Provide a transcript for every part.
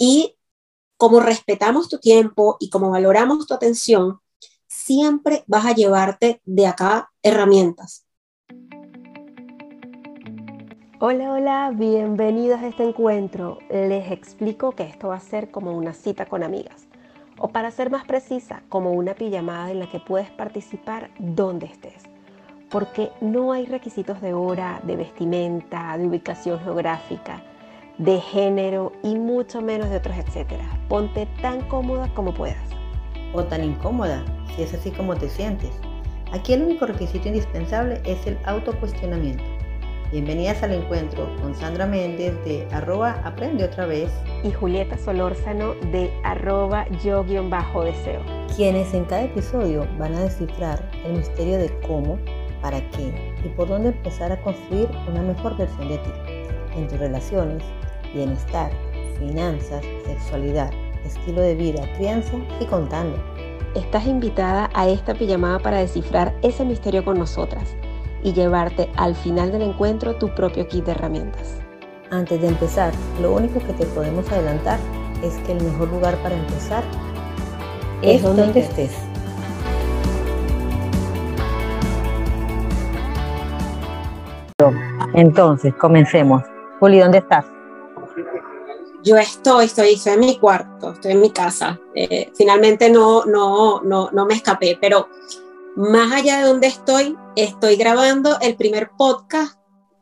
Y como respetamos tu tiempo y como valoramos tu atención, siempre vas a llevarte de acá herramientas. Hola, hola, bienvenidos a este encuentro. Les explico que esto va a ser como una cita con amigas, o para ser más precisa, como una pijamada en la que puedes participar donde estés, porque no hay requisitos de hora, de vestimenta, de ubicación geográfica, de género y mucho menos de otros etcétera. Ponte tan cómoda como puedas. O tan incómoda, si es así como te sientes. Aquí el único requisito indispensable es el autocuestionamiento Bienvenidas al encuentro con Sandra Méndez de arroba aprende otra vez y Julieta Solórzano de arroba yo-deseo. Quienes en cada episodio van a descifrar el misterio de cómo, para qué y por dónde empezar a construir una mejor versión de ti en tus relaciones, bienestar, finanzas, sexualidad, estilo de vida, crianza y contando. Estás invitada a esta pijamada para descifrar ese misterio con nosotras y llevarte al final del encuentro tu propio kit de herramientas. Antes de empezar, lo único que te podemos adelantar es que el mejor lugar para empezar es, donde, estés. Entonces, comencemos. Juli, ¿dónde estás? Yo estoy, estoy, estoy en mi cuarto, estoy en mi casa. Eh, finalmente no, no, no, no me escapé, pero más allá de donde estoy, estoy grabando el primer podcast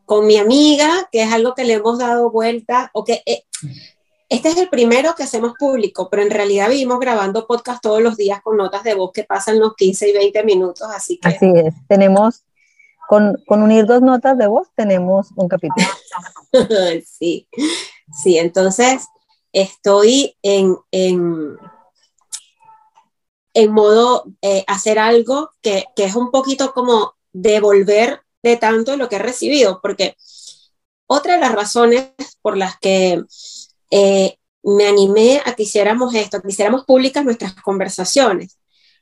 con mi amiga, que es algo que le hemos dado vuelta, o que eh, este es el primero que hacemos público, pero en realidad vivimos grabando podcast todos los días con notas de voz que pasan los 15 y 20 minutos, así que... Así es, tenemos, con, con unir dos notas de voz, tenemos un capítulo. sí, sí, entonces estoy en, en en modo eh, hacer algo que, es un poquito como devolver de tanto lo que he recibido, porque otra de las razones por las que eh, me animé a que hiciéramos esto, que hiciéramos públicas nuestras conversaciones,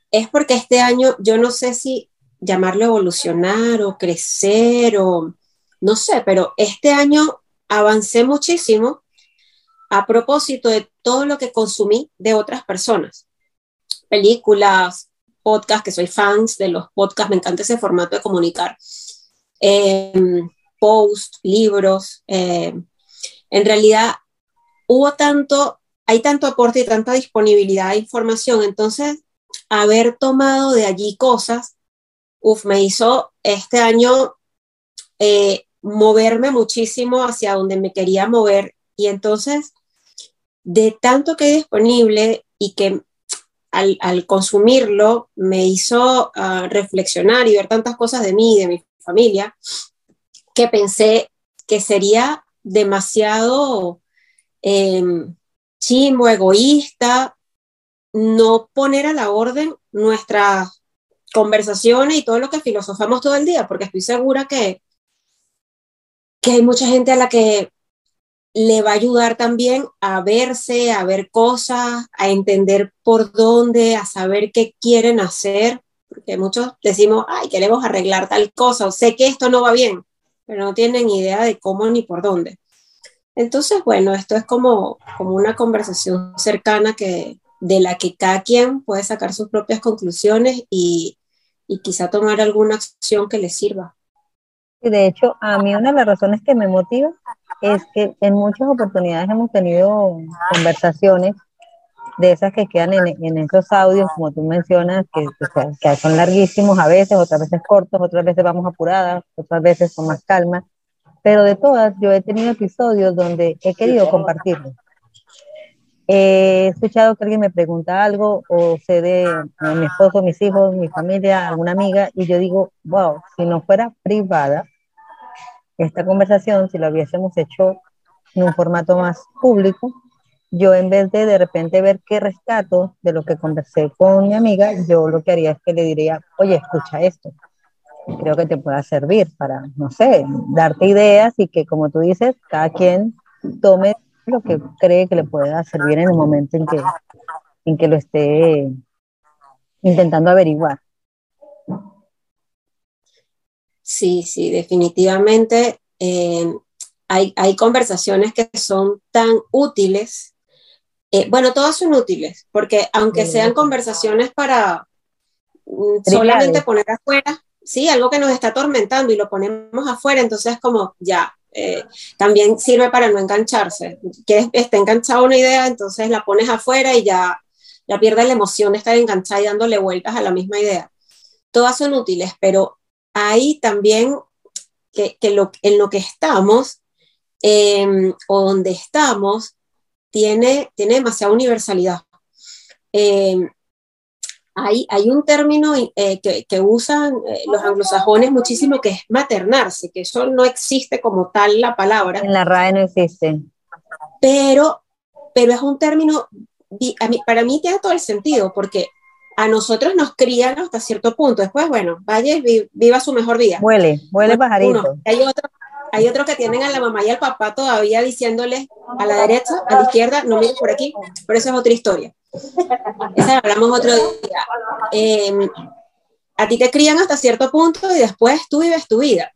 es porque este año yo no sé si llamarlo evolucionar o crecer o no sé, pero este año avancé muchísimo a propósito de todo lo que consumí de otras personas películas, podcasts, que soy fans de los podcasts, me encanta ese formato de comunicar, eh, posts, libros. Eh, en realidad, hubo tanto, hay tanto aporte y tanta disponibilidad de información, entonces, haber tomado de allí cosas, uf, me hizo este año eh, moverme muchísimo hacia donde me quería mover. Y entonces de tanto que disponible y que al, consumirlo me hizo ah, reflexionar y ver tantas cosas de mí y de mi familia que pensé que sería demasiado eh, egoísta, no poner a la orden nuestras conversaciones y todo lo que filosofamos todo el día, porque estoy segura que, que hay mucha gente a la que le va a ayudar también a verse, a ver cosas, a entender por dónde, a saber qué quieren hacer, porque muchos decimos, ay, queremos arreglar tal cosa, o sé que esto no va bien, pero no tienen idea de cómo ni por dónde. Entonces, bueno, esto es como, como una conversación cercana que, de la que cada quien puede sacar sus propias conclusiones y, y quizá tomar alguna acción que le sirva. De hecho, a mí una de las razones que me motiva es que en muchas oportunidades hemos tenido conversaciones de esas que quedan en, esos audios, como tú mencionas, que, que, son larguísimos a veces, otras veces cortos, otras veces vamos apuradas, otras veces con más calma, pero de todas yo he tenido episodios donde he querido compartirlo. He escuchado que alguien me pregunta algo o sé de mi esposo, mis hijos, mi familia, alguna amiga, y yo digo, wow, si no fuera privada, esta conversación, si lo hubiésemos hecho en un formato más público, yo en vez de de repente ver qué rescato de lo que conversé con mi amiga, yo lo que haría es que le diría, oye, escucha esto, creo que te pueda servir para, no sé, darte ideas y que como tú dices, cada quien tome lo que cree que le pueda servir en el momento en que, en que lo esté intentando averiguar. Sí, sí, definitivamente eh, hay, conversaciones que son tan útiles Eh, bueno, todas son útiles, porque aunque sean conversaciones para mm, solamente poner afuera, sí, algo que nos está atormentando y lo ponemos afuera, entonces como ya, eh, también sirve para no engancharse. Que esté enganchada una idea, entonces la pones afuera y ya, ya pierde la emoción de estar enganchada y dándole vueltas a la misma idea. Todas son útiles, pero hay también que, lo, en lo que estamos em, o donde estamos tiene, tiene demasiada universalidad. Em, hay, hay, un término eh, que, que, usan eh, los anglosajones muchísimo que es maternarse, que eso no existe como tal la palabra. En la RAE no existe. Pero, pero es un término, a mí, para mí tiene todo el sentido, porque a nosotros nos crían hasta cierto punto. Después, bueno, vaya y viva su mejor vida. Huele, huele pajarito. hay otro, hay otro que tienen a la mamá y al papá todavía diciéndole a la derecha, a la izquierda, no mires por aquí, pero eso es otra historia. Esa hablamos otro día. Em, a ti te crían hasta cierto punto y después tú vives tu vida.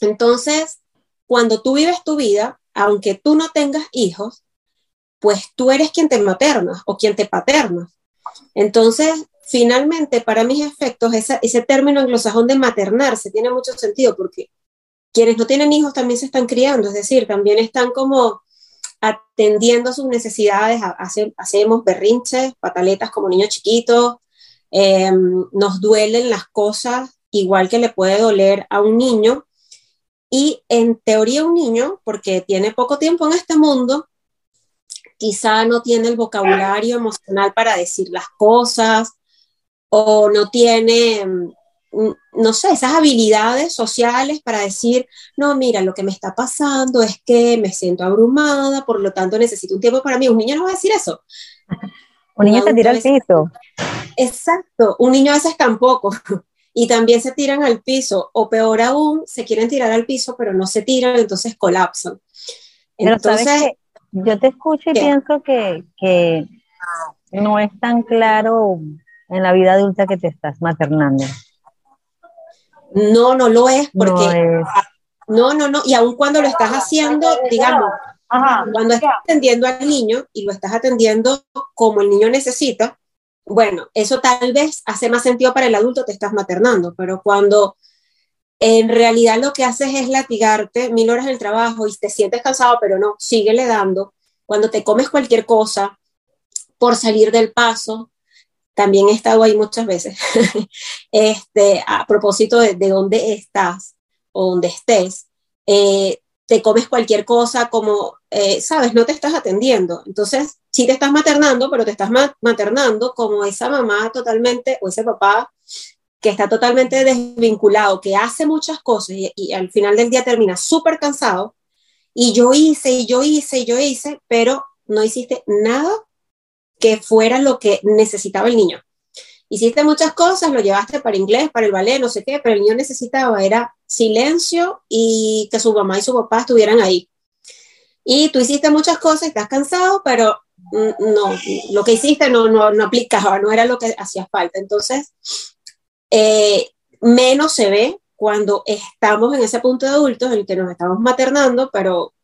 Entonces, cuando tú vives tu vida, aunque tú no tengas hijos, pues tú eres quien te materna o quien te paterna. Entonces, finalmente, para mis efectos, ese término anglosajón de maternarse tiene mucho sentido porque quienes no tienen hijos también se están criando, es decir, también están como atendiendo sus necesidades, hacemos berrinches, pataletas como niños chiquitos, em, nos duelen las cosas igual que le puede doler a un niño. Y en teoría un niño, porque tiene poco tiempo en este mundo, quizá no tiene el vocabulario emocional para decir las cosas o no tiene, mm, no sé, esas habilidades sociales para decir, no, mira, lo que me está pasando es que me siento abrumada, por lo tanto necesito un tiempo para mí. Un niño no va a decir eso. Un niño se tira al piso. Exacto, un niño a veces tampoco. Y también se tiran al piso, o peor aún, se quieren tirar al piso, pero no se tiran, entonces colapsan. Entonces, yo te escucho y pienso que, que, no es tan claro en la vida adulta que te estás maternando. No, no lo es, porque no, no, no, y aun cuando lo estás haciendo, digamos, cuando estás atendiendo al niño y lo estás atendiendo como el niño necesita, bueno, eso tal vez hace más sentido para el adulto, te estás maternando, pero cuando en realidad lo que haces es latigarte mil horas en el trabajo y te sientes cansado, pero no, síguele dando. Cuando te comes cualquier cosa por salir del paso, también he estado ahí muchas veces, este, a propósito de, dónde estás o dónde estés, eh, te comes cualquier cosa como, eh, sabes, no te estás atendiendo. Entonces, sí te estás maternando, pero te estás maternando como esa mamá totalmente, o ese papá que está totalmente desvinculado, que hace muchas cosas y, al final del día termina súper cansado, y yo hice, y yo hice, y yo hice, pero no hiciste nada que fuera lo que necesitaba el niño. Hiciste muchas cosas, lo llevaste para inglés, para el ballet, no sé qué, pero el niño necesitaba era silencio y que su mamá y su papá estuvieran ahí. Y tú hiciste muchas cosas, estás cansado, pero no, lo que hiciste no, no, no aplicaba, no era lo que hacía falta. Entonces, eh, menos se ve cuando estamos en ese punto de adultos en el que nos estamos maternando, pero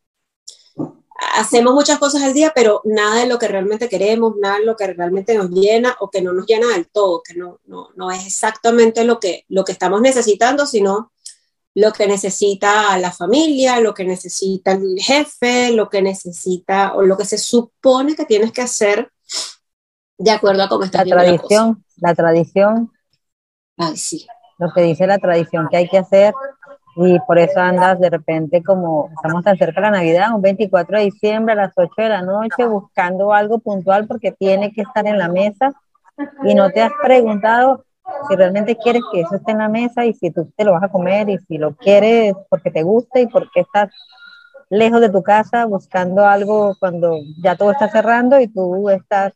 hacemos muchas cosas al día, pero nada de lo que realmente queremos, nada de lo que realmente nos llena o que no nos llena del todo, que no, no, no es exactamente lo que, lo que estamos necesitando, sino lo que necesita la familia, lo que necesita el jefe, lo que necesita o lo que se supone que tienes que hacer de acuerdo a cómo está la tradición, la tradición Lo que dice la tradición que hay que hacer y por eso andas de repente como estamos tan cerca de la Navidad, un 24 de diciembre a las 8 de la noche buscando algo puntual porque tiene que estar en la mesa y no te has preguntado si realmente quieres que eso esté en la mesa y si tú te lo vas a comer y si lo quieres porque te gusta y porque estás lejos de tu casa buscando algo cuando ya todo está cerrando y tú estás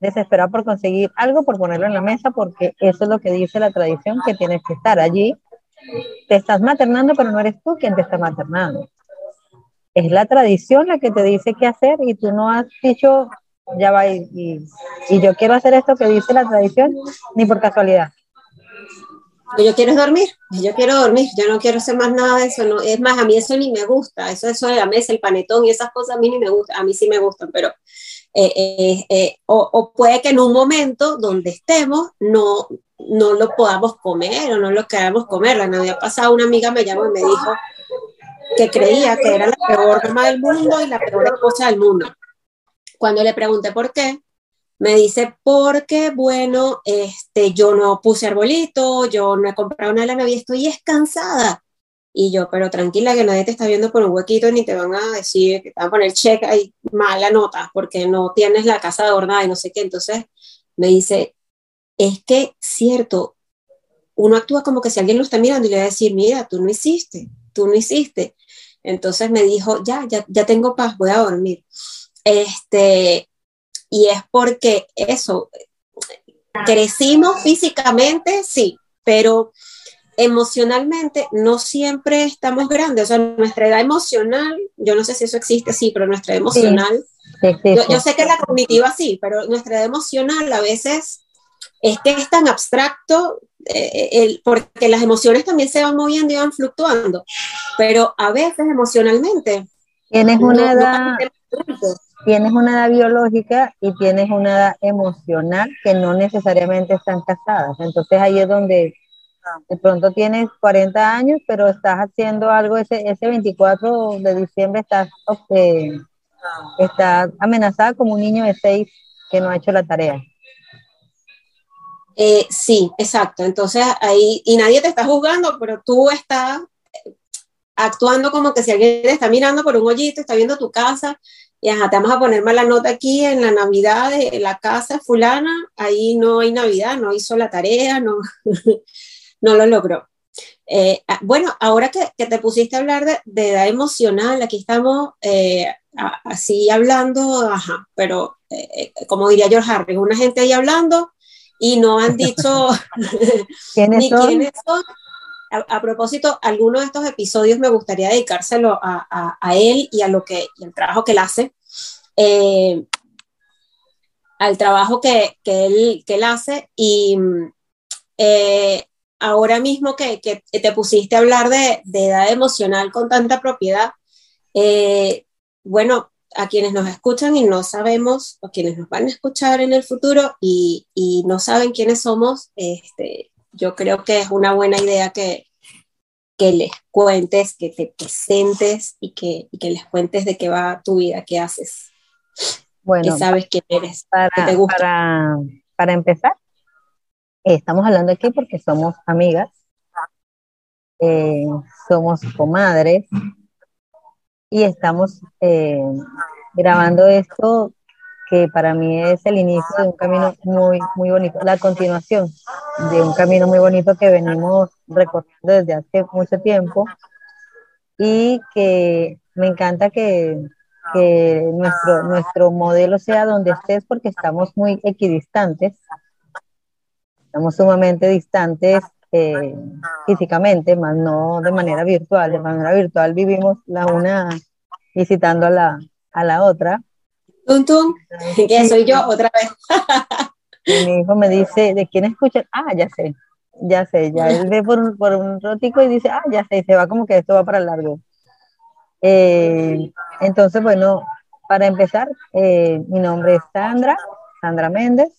desesperado por conseguir algo, por ponerlo en la mesa, porque eso es lo que dice la tradición, que tienes que estar allí. Te estás maternando, pero no eres tú quien te está maternando. Es la tradición la que te dice qué hacer y tú no has dicho, ya va, y, y, yo quiero hacer esto que dice la tradición, ni por casualidad. yo quiero dormir, yo quiero dormir, yo no quiero hacer más nada de eso, no, es más, a mí eso ni me gusta, eso, eso de la mesa, el panetón y esas cosas a mí ni me gusta, a mí sí me gustan, pero eh, eh, o, puede que en un momento donde estemos no, no lo podamos comer o no lo queramos comer. La Navidad pasada una amiga me llamó y me dijo que creía que era la peor mamá del mundo y la peor esposa del mundo. Cuando le pregunté por qué, me dice, porque, bueno, este, yo no puse arbolito, yo no he comprado nada de la Navidad, estoy es cansada. Y yo, pero tranquila que nadie te está viendo por un huequito ni te van a decir que te van a poner check ahí mala nota porque no tienes la casa adornada y no sé qué. Entonces me dice, es que cierto, uno actúa como que si alguien lo está mirando y le va a decir, mira, tú no hiciste, tú no hiciste. Entonces me dijo, ya, ya, ya tengo paz, voy a dormir. Este, y es porque eso, crecimos físicamente, sí, pero emocionalmente no siempre estamos grandes, o sea, nuestra edad emocional, yo no sé si eso existe, sí, pero nuestra edad emocional, yo, sé que la cognitiva sí, pero nuestra edad emocional a veces es que es tan abstracto, eh, el, porque las emociones también se van moviendo y van fluctuando, pero a veces emocionalmente. Tienes una edad, tienes una edad biológica y tienes una edad emocional que no necesariamente están casadas, entonces ahí es donde de pronto tienes 40 años, pero estás haciendo algo ese, ese 24 de diciembre, estás, eh, amenazada como un niño de 6 que no ha hecho la tarea. Eh, sí, exacto. Entonces ahí, y nadie te está juzgando, pero tú estás actuando como que si alguien te está mirando por un hoyito, está viendo tu casa, y ajá, te vamos a poner mala nota aquí en la Navidad de la casa fulana, ahí no hay Navidad, no hizo la tarea, no. no lo logró. Eh, ah, bueno, ahora que, te pusiste a hablar de, edad emocional, aquí estamos eh, así hablando, ajá, pero eh, como diría George Harris, una gente ahí hablando y no han dicho ni quiénes son. A, propósito, alguno de estos episodios me gustaría dedicárselo a, él y a lo que, el trabajo que él hace, al trabajo que, él, que él hace y ahora mismo que, te pusiste a hablar de, edad emocional con tanta propiedad, eh, bueno, a quienes nos escuchan y no sabemos, o quienes nos van a escuchar en el futuro y, no saben quiénes somos, este, yo creo que es una buena idea que, que les cuentes, que te presentes y que, que les cuentes de qué va tu vida, qué haces. Bueno, que sabes quién eres, para, te gusta. Para, para empezar, Estamos hablando aquí porque somos amigas, eh, somos comadres y estamos eh, grabando esto que para mí es el inicio de un camino muy, muy bonito, la continuación de un camino muy bonito que venimos recorriendo desde hace mucho tiempo y que me encanta que, que nuestro, nuestro modelo sea donde estés porque estamos muy equidistantes estamos sumamente distantes eh, físicamente, más no de manera virtual. De manera virtual vivimos la una visitando a la, a la otra. Tum, tum, que soy yo otra vez. mi hijo me dice, ¿de quién escucha? Ah, ya sé, ya sé, ya él ve por, por un rotico y dice, ah, ya sé, se va como que esto va para largo. Eh, entonces, bueno, para empezar, eh, mi nombre es Sandra, Sandra Méndez.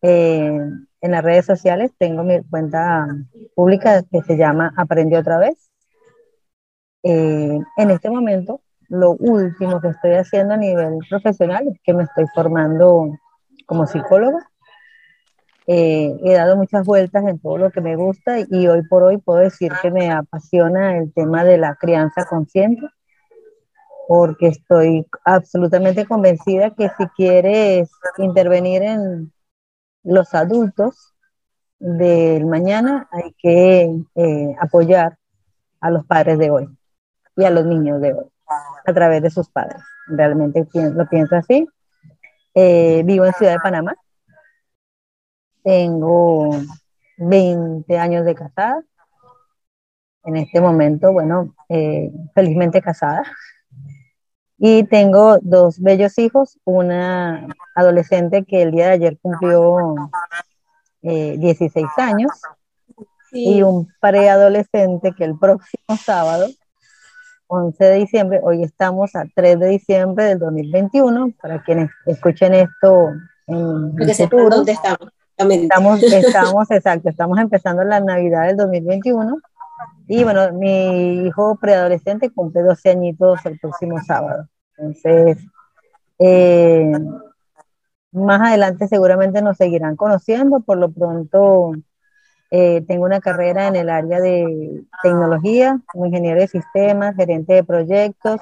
Eh, en las redes sociales tengo mi cuenta pública que se llama Aprendí otra vez. Eh, en este momento, lo último que estoy haciendo a nivel profesional es que me estoy formando como psicóloga. Eh, he dado muchas vueltas en todo lo que me gusta y hoy por hoy puedo decir que me apasiona el tema de la crianza consciente porque estoy absolutamente convencida que si quieres intervenir en los adultos del mañana hay que eh, apoyar a los padres de hoy y a los niños de hoy a través de sus padres. Realmente lo pienso así. Eh, vivo en Ciudad de Panamá. Tengo 20 años de casada. En este momento, bueno, eh, felizmente casada. Y tengo dos bellos hijos, una adolescente que el día de ayer cumplió 16 eh, años y un preadolescente que el próximo sábado 11 de diciembre, hoy estamos a 3 de diciembre del 2021, para quienes escuchen esto en el futuro. ¿Dónde estamos? Estamos, estamos, exacto, estamos empezando la Navidad del 2021 y bueno, mi hijo preadolescente cumple 12 añitos el próximo sábado. Entonces, eh, más adelante seguramente nos seguirán conociendo, por lo pronto eh, tengo una carrera en el área de tecnología, como ingeniero de sistemas, gerente de proyectos,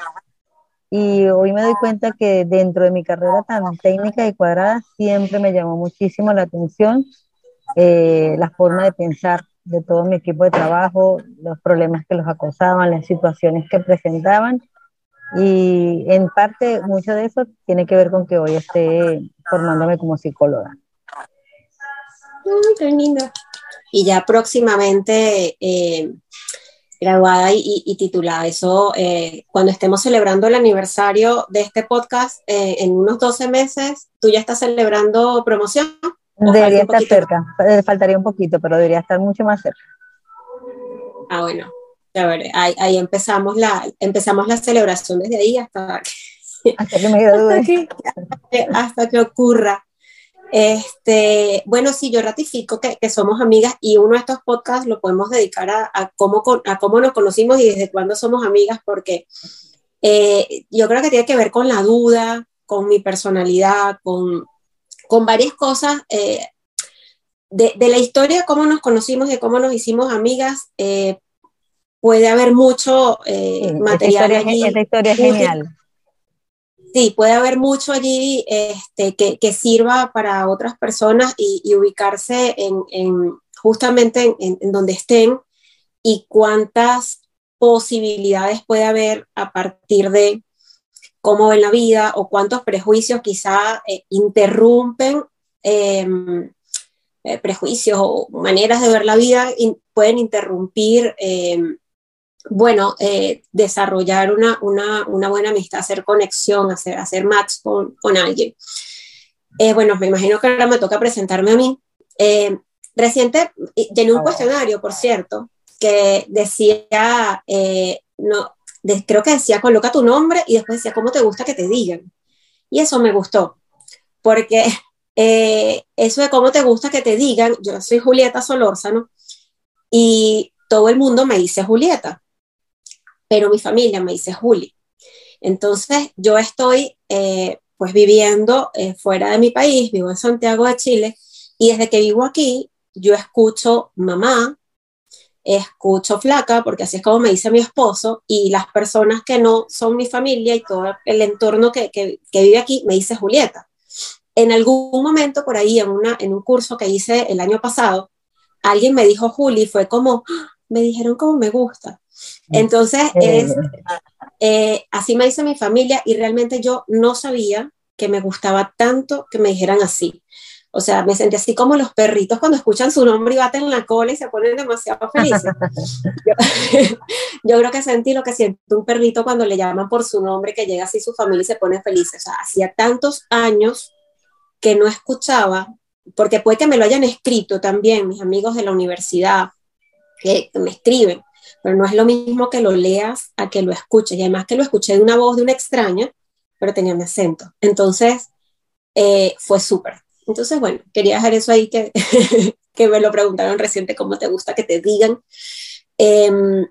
y hoy me doy cuenta que dentro de mi carrera tan técnica y cuadrada siempre me llamó muchísimo la atención eh, la forma de pensar de todo mi equipo de trabajo, los problemas que los acosaban, las situaciones que presentaban. Y en parte mucho de eso tiene que ver con que hoy esté formándome como psicóloga. qué lindo. Y ya próximamente eh, graduada y, titulada. Eso, eh, cuando estemos celebrando el aniversario de este podcast, eh, en unos 12 meses, ¿tú ya estás celebrando promoción? Debería estar cerca, eh, faltaría un poquito, pero debería estar mucho más cerca. Ah, bueno, a ver, ahí, empezamos, la, empezamos la celebración desde ahí hasta hasta que, me hasta, que, hasta que ocurra. Este, bueno, sí, yo ratifico que, somos amigas y uno de estos podcasts lo podemos dedicar a, cómo, a cómo nos conocimos y desde cuándo somos amigas, porque eh, yo creo que tiene que ver con la duda, con mi personalidad, con, con varias cosas. Eh, de, la historia, cómo nos conocimos y cómo nos hicimos amigas, eh, puede haber mucho material allí. Esta historia es genial sí, puede haber mucho allí este, que, sirva para otras personas y, ubicarse en, justamente en, donde estén y cuántas posibilidades puede haber a partir de cómo ven la vida o cuántos prejuicios quizá eh, interrumpen em, eh, prejuicios o maneras de ver la vida pueden interrumpir em, bueno, eh, desarrollar una, buena amistad, hacer conexión, hacer, hacer match con, alguien. Eh, bueno, me imagino que ahora me toca presentarme a mí. Eh, reciente, llené un cuestionario, por cierto, que decía, no, creo que decía, coloca tu nombre y después decía, ¿cómo te gusta que te digan? Y eso me gustó, porque eso de cómo te gusta que te digan, yo soy Julieta Solórzano y todo el mundo me dice Julieta pero mi familia me dice Juli. Entonces yo estoy eh, pues viviendo eh, fuera de mi país, vivo en Santiago de Chile, y desde que vivo aquí yo escucho mamá, escucho flaca, porque así es como me dice mi esposo, y las personas que no son mi familia y todo el entorno que, que, vive aquí me dice Julieta. En algún momento por ahí, en, una, en un curso que hice el año pasado, alguien me dijo Juli, fue como, ¡Ah! me dijeron como me gusta. Entonces, es, eh, así me dice mi familia y realmente yo no sabía que me gustaba tanto que me dijeran así. O sea, me sentí así como los perritos cuando escuchan su nombre y baten la cola y se ponen demasiado felices. yo, creo que sentí lo que siente un perrito cuando le llaman por su nombre, que llega así su familia y se pone feliz. O sea, hacía tantos años que no escuchaba, porque puede que me lo hayan escrito también mis amigos de la universidad, que me escriben, pero no es lo mismo que lo leas a que lo escuches. Y además que lo escuché de una voz de una extraña, pero tenía mi acento. Entonces, eh, fue súper. Entonces, bueno, quería dejar eso ahí que, que me lo preguntaron reciente, cómo te gusta que te digan. Em,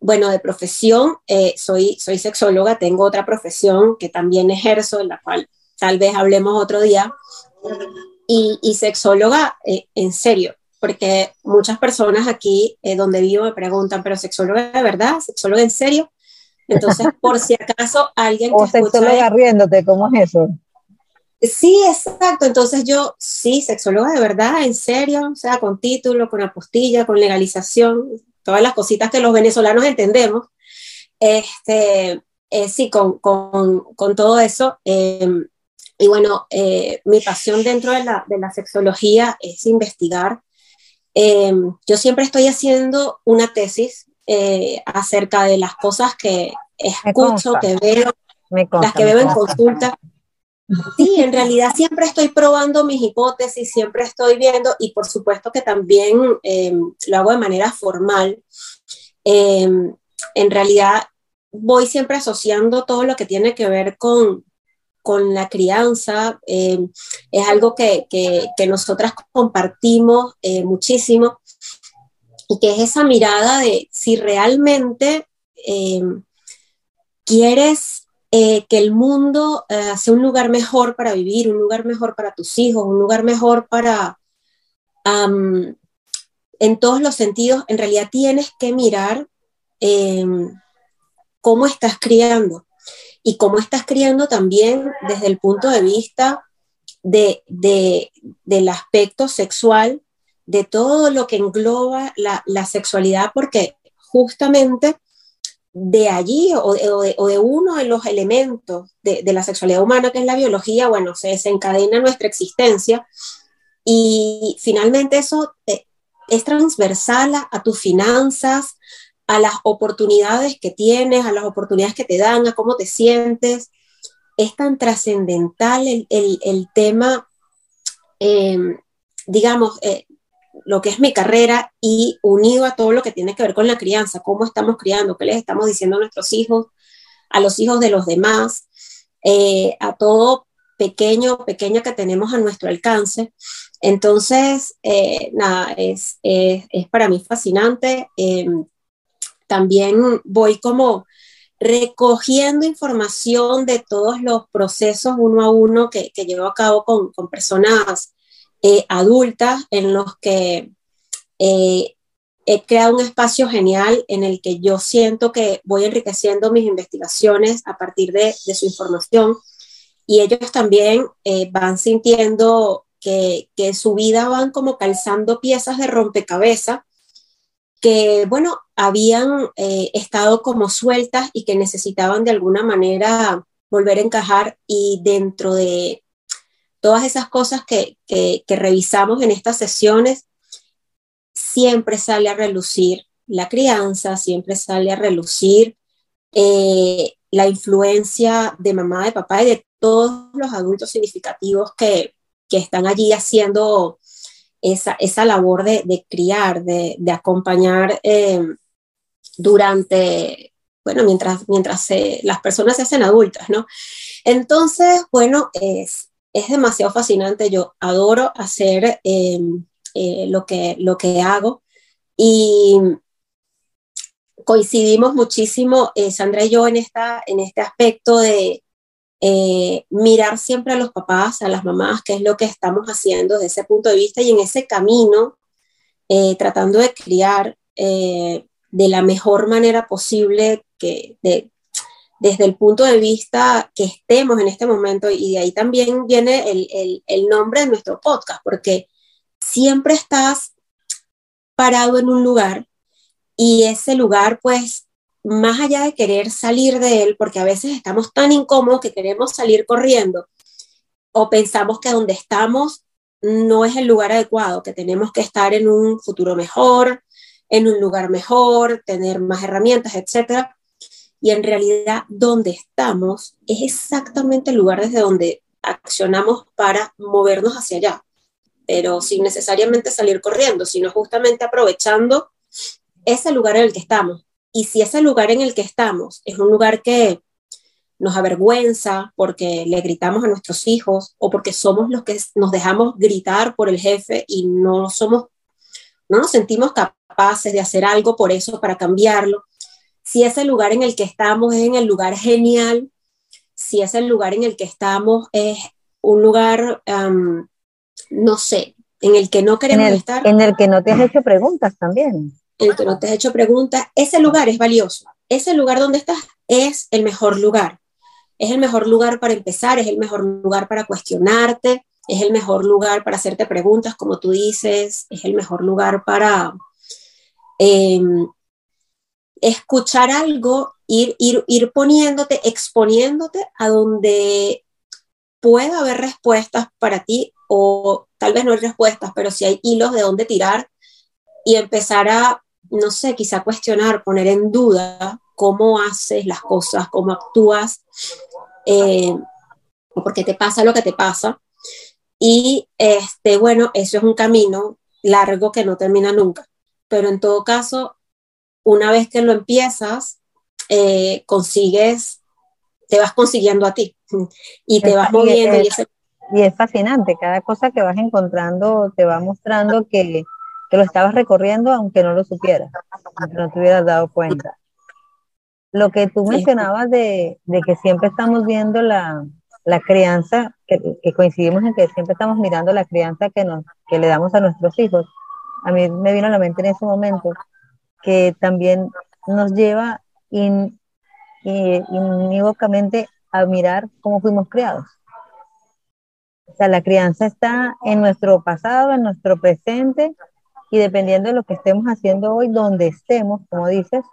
bueno, de profesión, eh, soy, soy sexóloga, tengo otra profesión que también ejerzo, en la cual tal vez hablemos otro día. Y, y sexóloga, eh, en serio, porque muchas personas aquí eh, donde vivo me preguntan, pero sexóloga de verdad, sexóloga en serio. Entonces, por si acaso alguien o sexóloga riéndote, ¿cómo es eso? Sí, exacto. Entonces yo, sí, sexóloga de verdad, en serio, o sea, con título, con apostilla, con legalización, todas las cositas que los venezolanos entendemos. Este, eh, sí, con, con, con, todo eso. Em, y bueno, eh, mi pasión dentro de la, de la sexología es investigar Em, yo siempre estoy haciendo una tesis eh, acerca de las cosas que escucho, que veo, las que veo en consulta. Sí, en realidad siempre estoy probando mis hipótesis, siempre estoy viendo y por supuesto que también em, lo hago de manera formal. Em, en realidad voy siempre asociando todo lo que tiene que ver con, con la crianza. Eh, es algo que, que, nosotras compartimos eh, muchísimo y que es esa mirada de si realmente eh, que el mundo sea un lugar mejor para vivir, un lugar mejor para tus hijos, un lugar mejor para, en todos los sentidos, en realidad tienes que mirar cómo estás criando. Y cómo estás criando también desde el punto de vista de, del aspecto sexual, de todo lo que engloba la, sexualidad, porque justamente de allí o de, uno de los elementos de, la sexualidad humana, que es la biología, bueno, se desencadena nuestra existencia y finalmente eso eh, es transversal a, tus finanzas, a las oportunidades que tienes, a las oportunidades que te dan, a cómo te sientes. Es tan trascendental el, tema, em, digamos, eh, lo que es mi carrera y unido a todo lo que tiene que ver con la crianza, cómo estamos criando, qué les estamos diciendo a nuestros hijos, a los hijos de los demás, eh, a todo pequeño, pequeña que tenemos a nuestro alcance. Entonces, eh, nada, es, es, para mí fascinante. Em, también voy como recogiendo información de todos los procesos uno a uno que, que llevo a cabo con, con personas eh, adultas en los que eh, he creado un espacio genial en el que yo siento que voy enriqueciendo mis investigaciones a partir de, su información. Y ellos también eh, van sintiendo que, que su vida van como calzando piezas de rompecabezas que, bueno, habían eh, estado como sueltas y que necesitaban de alguna manera volver a encajar y dentro de todas esas cosas que, revisamos en estas sesiones, siempre sale a relucir la crianza, siempre sale a relucir eh, la influencia de mamá, de papá y de todos los adultos significativos que, que están allí haciendo esa, labor de, criar, de, acompañar eh, durante, bueno, mientras, mientras las personas se hacen adultas, ¿no? Entonces, bueno, es, es demasiado fascinante, yo adoro hacer eh, eh, lo, que, lo que hago. Y coincidimos muchísimo, Sandra y yo, en, esta, en este aspecto de, eh, mirar siempre a los papás, a las mamás, qué es lo que estamos haciendo desde ese punto de vista y en ese camino, eh, tratando de criar eh, de la mejor manera posible, que desde el punto de vista que estemos en este momento, y de ahí también viene el, el nombre de nuestro podcast, porque siempre estás parado en un lugar y ese lugar pues más allá de querer salir de él, porque a veces estamos tan incómodos que queremos salir corriendo, o pensamos que donde estamos no es el lugar adecuado, que tenemos que estar en un futuro mejor, en un lugar mejor, tener más herramientas, etc. Y en realidad donde estamos es exactamente el lugar desde donde accionamos para movernos hacia allá, pero sin necesariamente salir corriendo, sino justamente aprovechando ese lugar en el que estamos y si ese lugar en el que estamos es un lugar que nos avergüenza porque le gritamos a nuestros hijos o porque somos los que nos dejamos gritar por el jefe y no somos no nos sentimos capaces de hacer algo por eso para cambiarlo. Si ese lugar en el que estamos es en el lugar genial, si ese lugar en el que estamos es un lugar, no sé, en el que no queremos estar. En el que no te has hecho preguntas también el que no te has hecho preguntas, ese lugar es valioso. Ese lugar donde estás es el mejor lugar. Es el mejor lugar para empezar, es el mejor lugar para cuestionarte, es el mejor lugar para hacerte preguntas, como tú dices, es el mejor lugar para em, escuchar algo, ir, ir, ir poniéndote, exponiéndote a donde pueda haber respuestas para ti o tal vez no hay respuestas, pero si hay hilos de dónde tirar y empezar a no sé, quizá cuestionar, poner en duda cómo haces las cosas, cómo actúas, eh, o te pasa lo que te pasa. Y este, bueno, eso es un camino largo que no termina nunca. Pero en todo caso, una vez que lo empiezas, eh, consigues, te vas consiguiendo a ti y te vas moviendo. Y es, y es, fascinante, cada cosa que vas encontrando te va mostrando que, que, lo estabas recorriendo aunque no lo supieras, aunque no te hubieras dado cuenta. Lo que tú mencionabas de, de que siempre estamos viendo la, la crianza, que, que, coincidimos en que siempre estamos mirando la crianza que, nos, que le damos a nuestros hijos. A mí me vino a la mente en ese momento que también nos lleva in, inívocamente a mirar cómo fuimos criados. O sea, la crianza está en nuestro pasado, en nuestro presente, y dependiendo de lo que estemos haciendo hoy, donde estemos, como dices,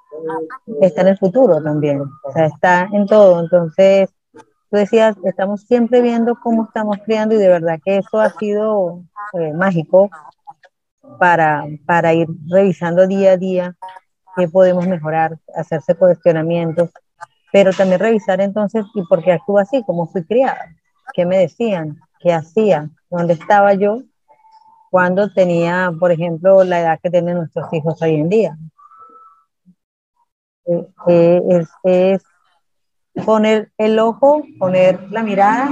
está en el futuro también. O sea, está en todo. Entonces, tú decías, estamos siempre viendo cómo estamos criando y de verdad que eso ha sido eh, mágico para, para ir revisando día a día qué podemos mejorar, hacerse cuestionamientos, pero también revisar entonces, ¿y por qué actúo así? ¿Cómo fui criada? ¿Qué me decían? ¿Qué hacía? ¿Dónde estaba yo cuando tenía, por ejemplo, la edad que tienen nuestros hijos hoy en día? Eh, eh, es, es poner el ojo, poner la mirada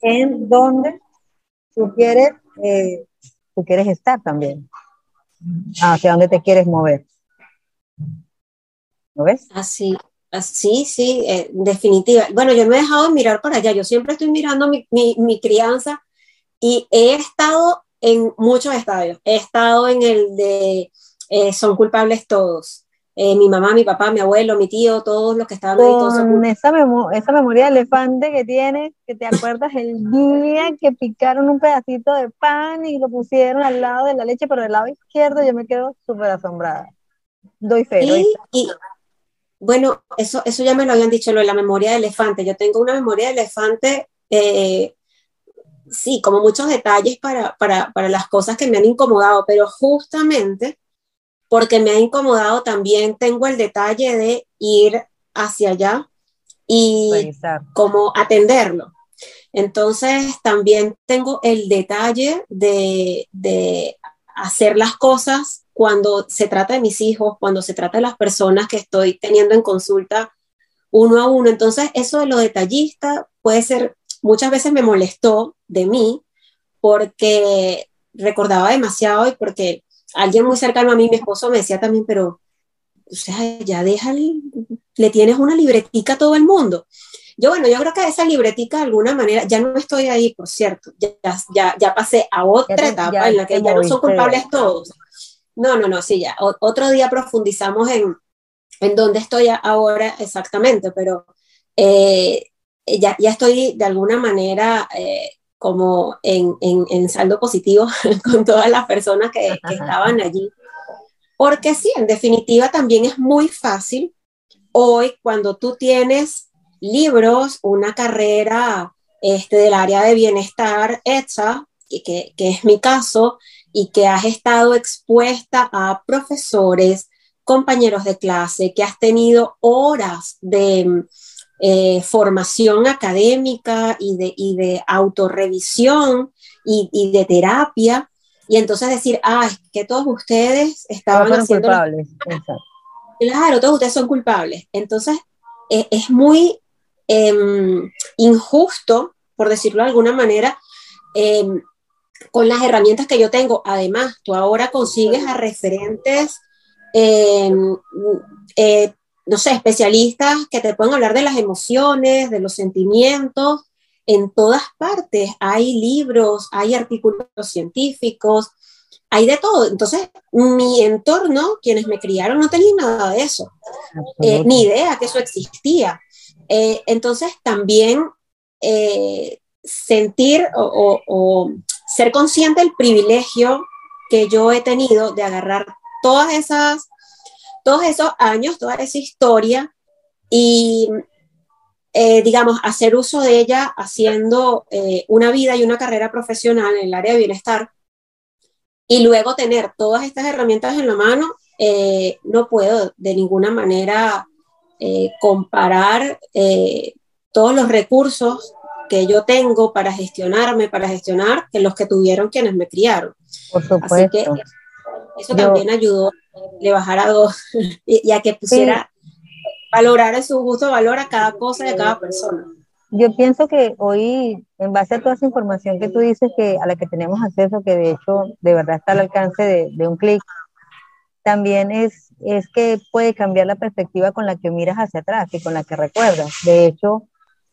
en donde tú quieres, eh, tú quieres estar también, hacia dónde te quieres mover. ¿Lo ves? Así, así, sí, eh, definitiva. Bueno, yo no he dejado de mirar para allá, yo siempre estoy mirando mi, mi, mi crianza y he estado en muchos estadios. He estado en el de eh, son culpables todos. Eh, mi mamá, mi papá, mi abuelo, mi tío, todos los que estaban ahí. Todos Con esa, memo esa memoria de elefante que tienes, que te acuerdas el día que picaron un pedacito de pan y lo pusieron al lado de la leche, pero del lado izquierdo yo me quedo súper asombrada. Doy fe. Y, y, bueno, eso, eso ya me lo habían dicho, lo de la memoria de elefante. Yo tengo una memoria de elefante, eh, sí, como muchos detalles para, para, para las cosas que me han incomodado, pero justamente porque me ha incomodado también, tengo el detalle de ir hacia allá y como atenderlo. Entonces también tengo el detalle de, de, hacer las cosas cuando se trata de mis hijos, cuando se trata de las personas que estoy teniendo en consulta uno a uno. Entonces eso de lo detallista puede ser, muchas veces me molestó de mí porque recordaba demasiado y porque alguien muy cercano a mí, mi esposo, me decía también, pero, o sea, ya déjale, le tienes una libretica a todo el mundo. Yo, bueno, yo creo que esa libretica de alguna manera, ya no estoy ahí, por cierto, ya, ya, ya pasé a otra etapa en la que ya no son culpables todos. No, no, no, sí, ya. otro día profundizamos en, en dónde estoy ahora exactamente, pero eh, ya, ya estoy de alguna manera eh, como en, en, saldo positivo con todas las personas que, estaban allí. Porque sí, en definitiva también es muy fácil hoy cuando tú tienes libros, una carrera este, del área de bienestar hecha, que, que, que es mi caso, y que has estado expuesta a profesores, compañeros de clase, que has tenido horas de, eh, formación académica y de, y de autorrevisión y, y, de terapia. Y entonces decir, ah, es que todos ustedes estaban haciendo... culpables. Claro, todos ustedes son culpables. Entonces, eh, es muy eh, injusto, por decirlo de alguna manera, em, con las herramientas que yo tengo. Además, tú ahora consigues a referentes em, eh, no sé, especialistas que te pueden hablar de las emociones, de los sentimientos, en todas partes. Hay libros, hay artículos científicos, hay de todo. Entonces, mi entorno, quienes me criaron, no tenían nada de eso, eh, ni idea que eso existía. Eh, entonces, también eh, sentir o, o ser consciente del privilegio que yo he tenido de agarrar todas esas todos esos años, toda esa historia y, eh, digamos, hacer uso de ella haciendo eh, una vida y una carrera profesional en el área de bienestar y luego tener todas estas herramientas en la mano, eh, no puedo de ninguna manera comparar todos los recursos que yo tengo para gestionarme, para gestionar, que los que tuvieron quienes me criaron. Por supuesto. Así que eso también ayudó le bajara dos y, a que pusiera, valorar en su gusto, valor a cada cosa y a cada persona. Yo pienso que hoy, en base a toda esa información que tú dices que a la que tenemos acceso, que de hecho de verdad está al alcance de, de un clic, también es, es que puede cambiar la perspectiva con la que miras hacia atrás y con la que recuerdas. De hecho,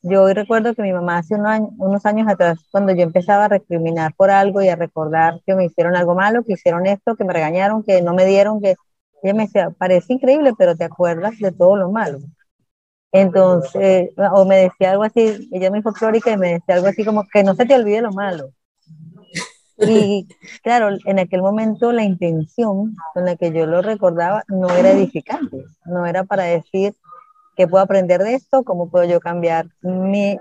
yo hoy recuerdo que mi mamá hace unos años atrás, cuando yo empezaba a recriminar por algo y a recordar que me hicieron algo malo, que hicieron esto, que me regañaron, que no me dieron, que ella me decía, parece increíble, pero te acuerdas de todo lo malo. Entonces, o me decía algo así, ella me dijo Flórica y me decía algo así como que no se te olvide lo malo. Y claro, en aquel momento la intención con la que yo lo recordaba no era edificante, no era para decir qué puedo aprender de esto, cómo puedo yo cambiar mi,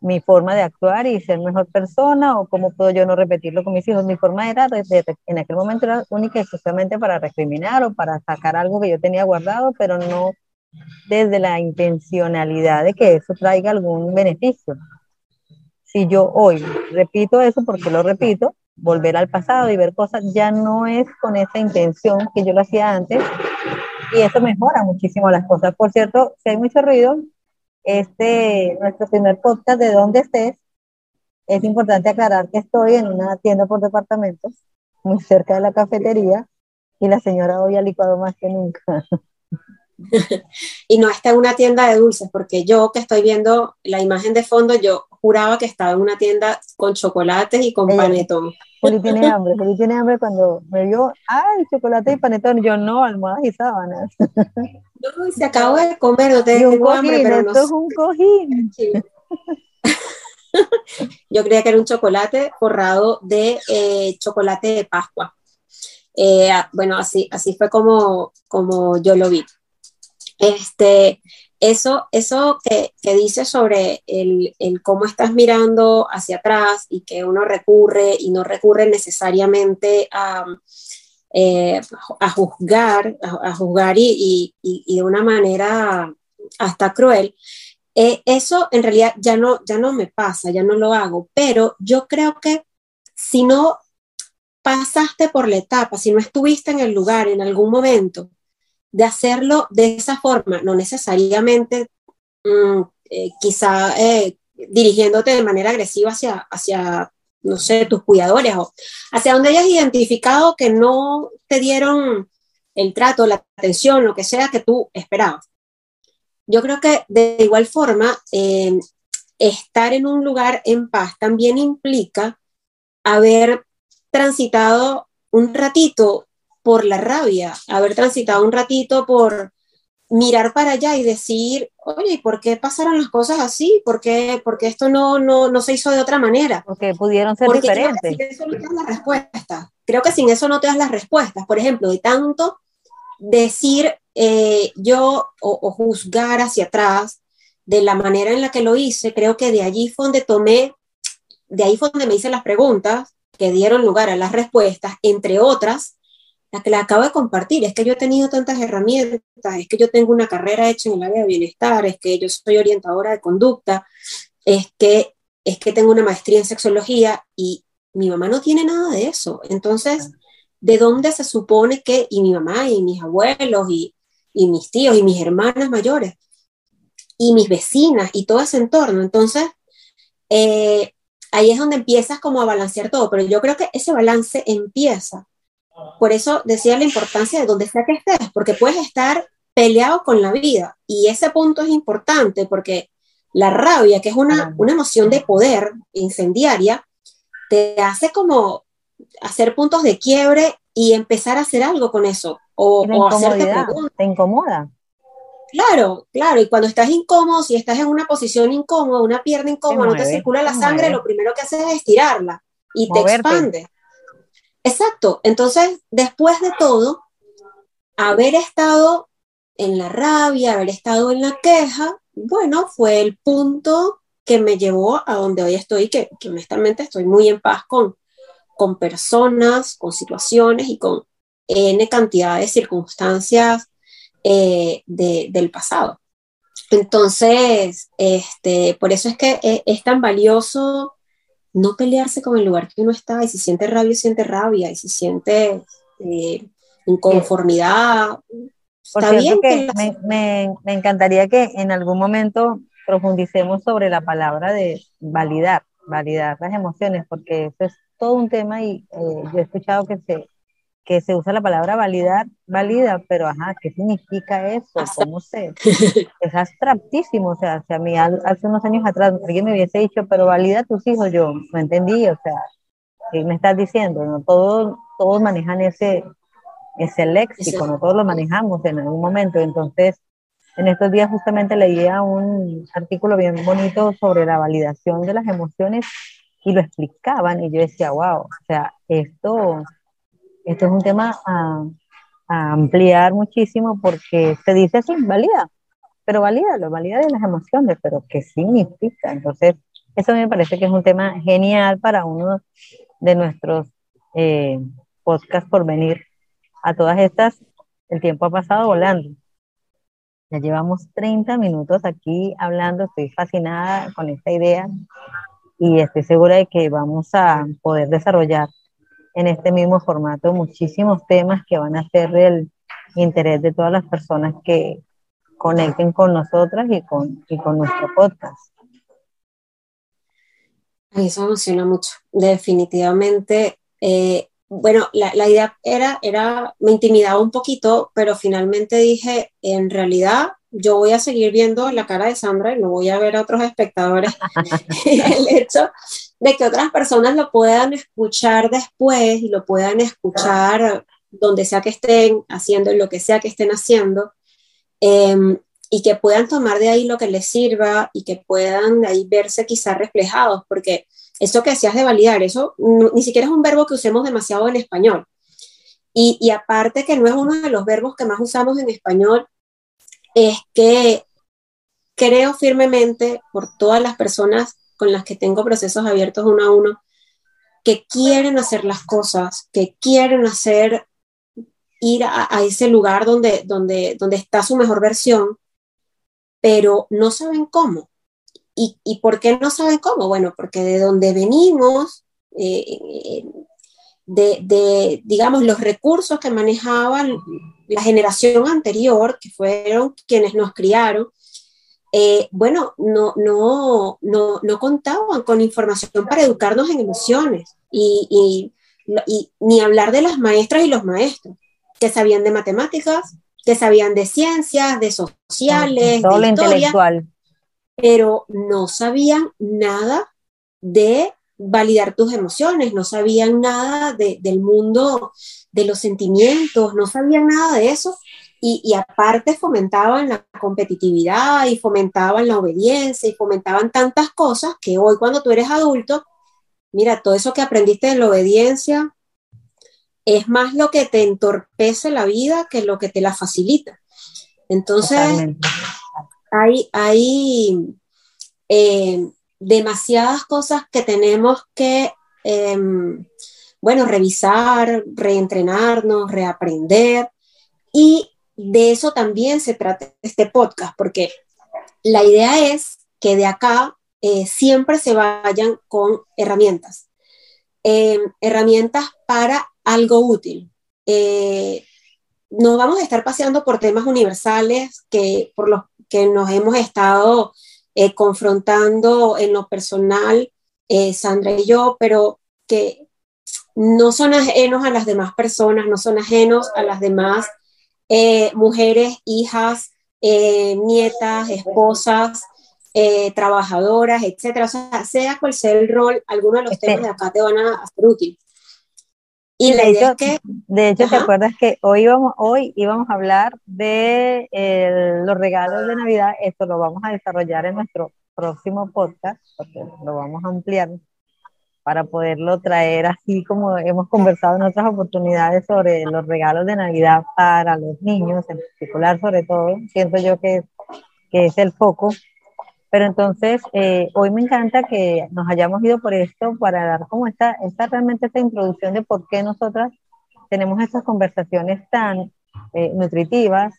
mi forma de actuar y ser mejor persona o cómo puedo yo no repetirlo con mis hijos. Mi forma era, en aquel momento era única y exclusivamente para recriminar o para sacar algo que yo tenía guardado, pero no desde la intencionalidad de que eso traiga algún beneficio si yo hoy repito eso, porque lo repito, volver al pasado y ver cosas ya no es con esa intención que yo lo hacía antes y eso mejora muchísimo las cosas. Por cierto, si hay mucho ruido, este, nuestro primer podcast de dónde estés, es importante aclarar que estoy en una tienda por departamentos, muy cerca de la cafetería, y la señora hoy ha licuado más que nunca. y no está en una tienda de dulces, porque yo que estoy viendo la imagen de fondo, yo juraba que estaba en una tienda con chocolates y con panetón. Juli tiene hambre, Juli tiene hambre cuando me vio, ay, chocolate y panetón, yo no, almohadas y sábanas. No, se acabó de comer, no tengo hambre, pero esto es un cojín. yo creía que era un chocolate forrado de eh, chocolate de Pascua. Eh, bueno, así, así fue como, como yo lo vi. Este, eso, eso que, que dice sobre el, el, cómo estás mirando hacia atrás y que uno recurre y no recurre necesariamente a, eh, a juzgar, a, juzgar y, y, y, de una manera hasta cruel, eh, eso en realidad ya no, ya no me pasa, ya no lo hago, pero yo creo que si no pasaste por la etapa, si no estuviste en el lugar en algún momento, de hacerlo de esa forma, no necesariamente mm, eh, quizá eh, dirigiéndote de manera agresiva hacia, hacia, no sé, tus cuidadores o hacia donde hayas identificado que no te dieron el trato, la atención, lo que sea que tú esperabas. Yo creo que de igual forma, em, estar en un lugar en paz también implica haber transitado un ratito por la rabia, haber transitado un ratito por mirar para allá y decir, oye, ¿por qué pasaron las cosas así? ¿Por qué, porque esto no, no, no, se hizo de otra manera? Porque pudieron ser diferentes. Creo que sin eso no te das la respuesta. Creo que sin eso no te das las respuestas. Por ejemplo, de tanto decir eh, yo o, o, juzgar hacia atrás de la manera en la que lo hice, creo que de allí fue donde tomé, de ahí fue donde me hice las preguntas que dieron lugar a las respuestas, entre otras, la que la acabo de compartir, es que yo he tenido tantas herramientas, es que yo tengo una carrera hecha en el área de bienestar, es que yo soy orientadora de conducta, es que, es que tengo una maestría en sexología y mi mamá no tiene nada de eso. Entonces, ¿de dónde se supone que, y mi mamá y mis abuelos y, y mis tíos y mis hermanas mayores y mis vecinas y todo ese entorno? Entonces, eh, ahí es donde empiezas como a balancear todo, pero yo creo que ese balance empieza por eso decía la importancia de donde sea que estés, porque puedes estar peleado con la vida y ese punto es importante porque la rabia, que es una, una emoción de poder incendiaria, te hace como hacer puntos de quiebre y empezar a hacer algo con eso o, o hacerte preguntas. Te incomoda. Claro, claro, y cuando estás incómodo, si estás en una posición incómoda, una pierna incómoda, no te circula la sangre, lo primero que haces es estirarla y te expande. Exacto. Entonces, después de todo, haber estado en la rabia, haber estado en la queja, bueno, fue el punto que me llevó a donde hoy estoy, que, honestamente estoy muy en paz con, con personas, con situaciones y con N cantidad de circunstancias eh, del pasado. Entonces, este, por eso es que es, es tan valioso no pelearse con el lugar que uno está y si siente rabia, siente rabia y si siente eh, inconformidad. Está bien que, me, me, me, encantaría que en algún momento profundicemos sobre la palabra de validar, validar las emociones, porque eso es todo un tema y eh, yo he escuchado que se, que se usa la palabra validar, valida, pero ajá, ¿qué significa eso? ¿Cómo se? Es abstractísimo, o sea, si a mí hace unos años atrás alguien me hubiese dicho, pero valida a tus hijos, yo no entendí, o sea, ¿qué me estás diciendo? No todos, todos manejan ese, ese léxico, no todos lo manejamos en algún momento, entonces en estos días justamente leía un artículo bien bonito sobre la validación de las emociones y lo explicaban y yo decía, wow, o sea, esto, esto es un tema a, ampliar muchísimo porque se dice así, valida, pero valida, lo valida de las emociones, pero ¿qué significa? Entonces, eso me parece que es un tema genial para uno de nuestros eh, podcasts por venir. A todas estas, el tiempo ha pasado volando. Ya llevamos 30 minutos aquí hablando, estoy fascinada con esta idea y estoy segura de que vamos a poder desarrollar en este mismo formato muchísimos temas que van a ser del interés de todas las personas que conecten con nosotras y con, y con nuestro podcast. Eso emociona mucho, definitivamente. Eh, bueno, la, la, idea era, era, me intimidaba un poquito, pero finalmente dije, en realidad yo voy a seguir viendo la cara de Sandra y no voy a ver a otros espectadores. el hecho de que otras personas lo puedan escuchar después y lo puedan escuchar donde sea que estén haciendo, lo que sea que estén haciendo, em, y que puedan tomar de ahí lo que les sirva y que puedan de ahí verse quizás reflejados, porque eso que decías de validar, eso ni siquiera es un verbo que usemos demasiado en español. Y, y, aparte que no es uno de los verbos que más usamos en español, es que creo firmemente por todas las personas con las que tengo procesos abiertos uno a uno, que quieren hacer las cosas, que quieren hacer, ir a, ese lugar donde, donde, donde está su mejor versión, pero no saben cómo. ¿Y, ¿Y, por qué no saben cómo? Bueno, porque de donde venimos, eh, de, de, digamos, los recursos que manejaban la generación anterior, que fueron quienes nos criaron, eh, bueno, no, no, no, no, contaban con información para educarnos en emociones y, y, y, ni hablar de las maestras y los maestros, que sabían de matemáticas, que sabían de ciencias, de sociales, Todo de historia, intelectual. pero no sabían nada de validar tus emociones, no sabían nada de, del mundo de los sentimientos, no sabían nada de eso. Y, y, aparte fomentaban la competitividad y fomentaban la obediencia y fomentaban tantas cosas que hoy cuando tú eres adulto, mira, todo eso que aprendiste de la obediencia es más lo que te entorpece la vida que lo que te la facilita. Entonces, Totalmente. hay, hay eh, demasiadas cosas que tenemos que, eh, bueno, revisar, reentrenarnos, reaprender. Y de eso también se trata este podcast, porque la idea es que de acá eh, siempre se vayan con herramientas. Eh, herramientas para algo útil. Eh, no vamos a estar paseando por temas universales que por los que nos hemos estado confrontando en lo personal, Sandra y yo, pero que no son ajenos a las demás personas, no son ajenos a las demás eh, mujeres, hijas, eh, nietas, esposas, eh, trabajadoras, etcétera. O sea, sea cual sea el rol, algunos de los este, temas de acá te van a hacer útil. Y de hecho, es que, de hecho ¿te acuerdas que hoy íbamos, hoy íbamos a hablar de el, los regalos de Navidad? Esto lo vamos a desarrollar en nuestro próximo podcast, porque lo vamos a ampliar para poderlo traer así como hemos conversado en otras oportunidades sobre los regalos de Navidad para los niños, en particular sobre todo, siento yo que, que es el foco pero entonces, eh, hoy me encanta que nos hayamos ido por esto para dar como esta, esta realmente esta introducción de por qué nosotras tenemos estas conversaciones tan eh, nutritivas.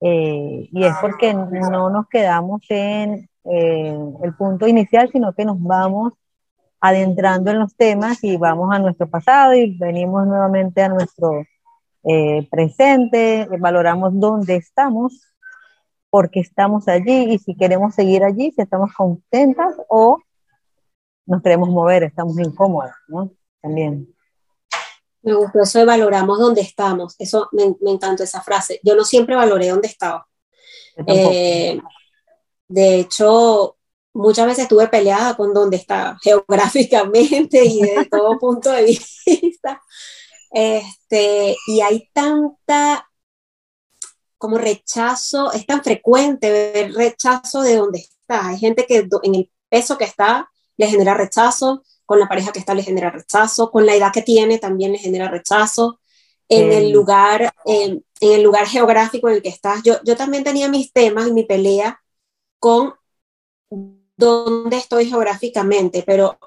Eh, y es porque no nos quedamos en eh, el punto inicial, sino que nos vamos adentrando en los temas y vamos a nuestro pasado y venimos nuevamente a nuestro eh, presente, valoramos dónde estamos, porque estamos allí y si queremos seguir allí, si estamos contentas o nos queremos mover, estamos incómodas, ¿no? También. Me gustó eso de valoramos dónde estamos. Eso me, me encantó esa frase. Yo no siempre valoré dónde estaba. Eh, de hecho, muchas veces estuve peleada con dónde estaba geográficamente y de todo punto de vista. Este, y hay tanta como rechazo, es tan frecuente ver rechazo de dónde está. Hay gente que en el peso que está le genera rechazo, con la pareja que está le genera rechazo, con la edad que tiene también le genera rechazo, en el lugar, en el lugar geográfico en el que estás. Yo, yo también tenía mis temas y mi pelea con dónde estoy geográficamente, pero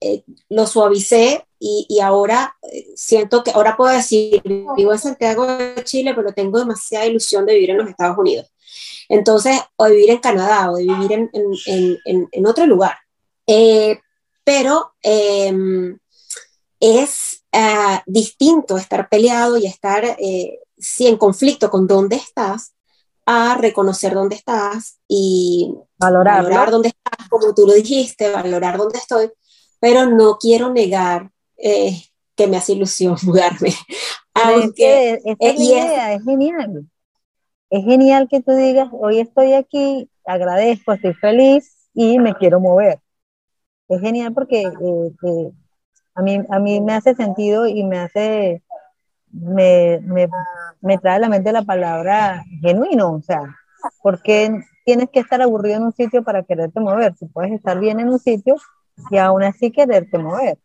eh, lo suavicé y, ahora eh, siento que, ahora puedo decir, vivo en Santiago de Chile, pero tengo demasiada ilusión de vivir en los Estados Unidos. Entonces, o de vivir en Canadá, o de vivir en, en, otro lugar. Eh, pero em, es ah, distinto estar peleado y estar, sí, en conflicto con dónde estás, a reconocer dónde estás y valorar, valorar dónde estás, como tú lo dijiste, valorar dónde estoy, pero no quiero negar eh, que me hace ilusión mudarme. Aunque, es, es, idea, es genial. Es genial que tú digas, hoy estoy aquí, agradezco, estoy feliz y me quiero mover. Es genial porque eh, eh, a, mí, a mí me hace sentido y me hace, me, me, me trae a la mente la palabra genuino, o sea, porque tienes que estar aburrido en un sitio para quererte mover? Si puedes estar bien en un sitio y aún así quererte mover.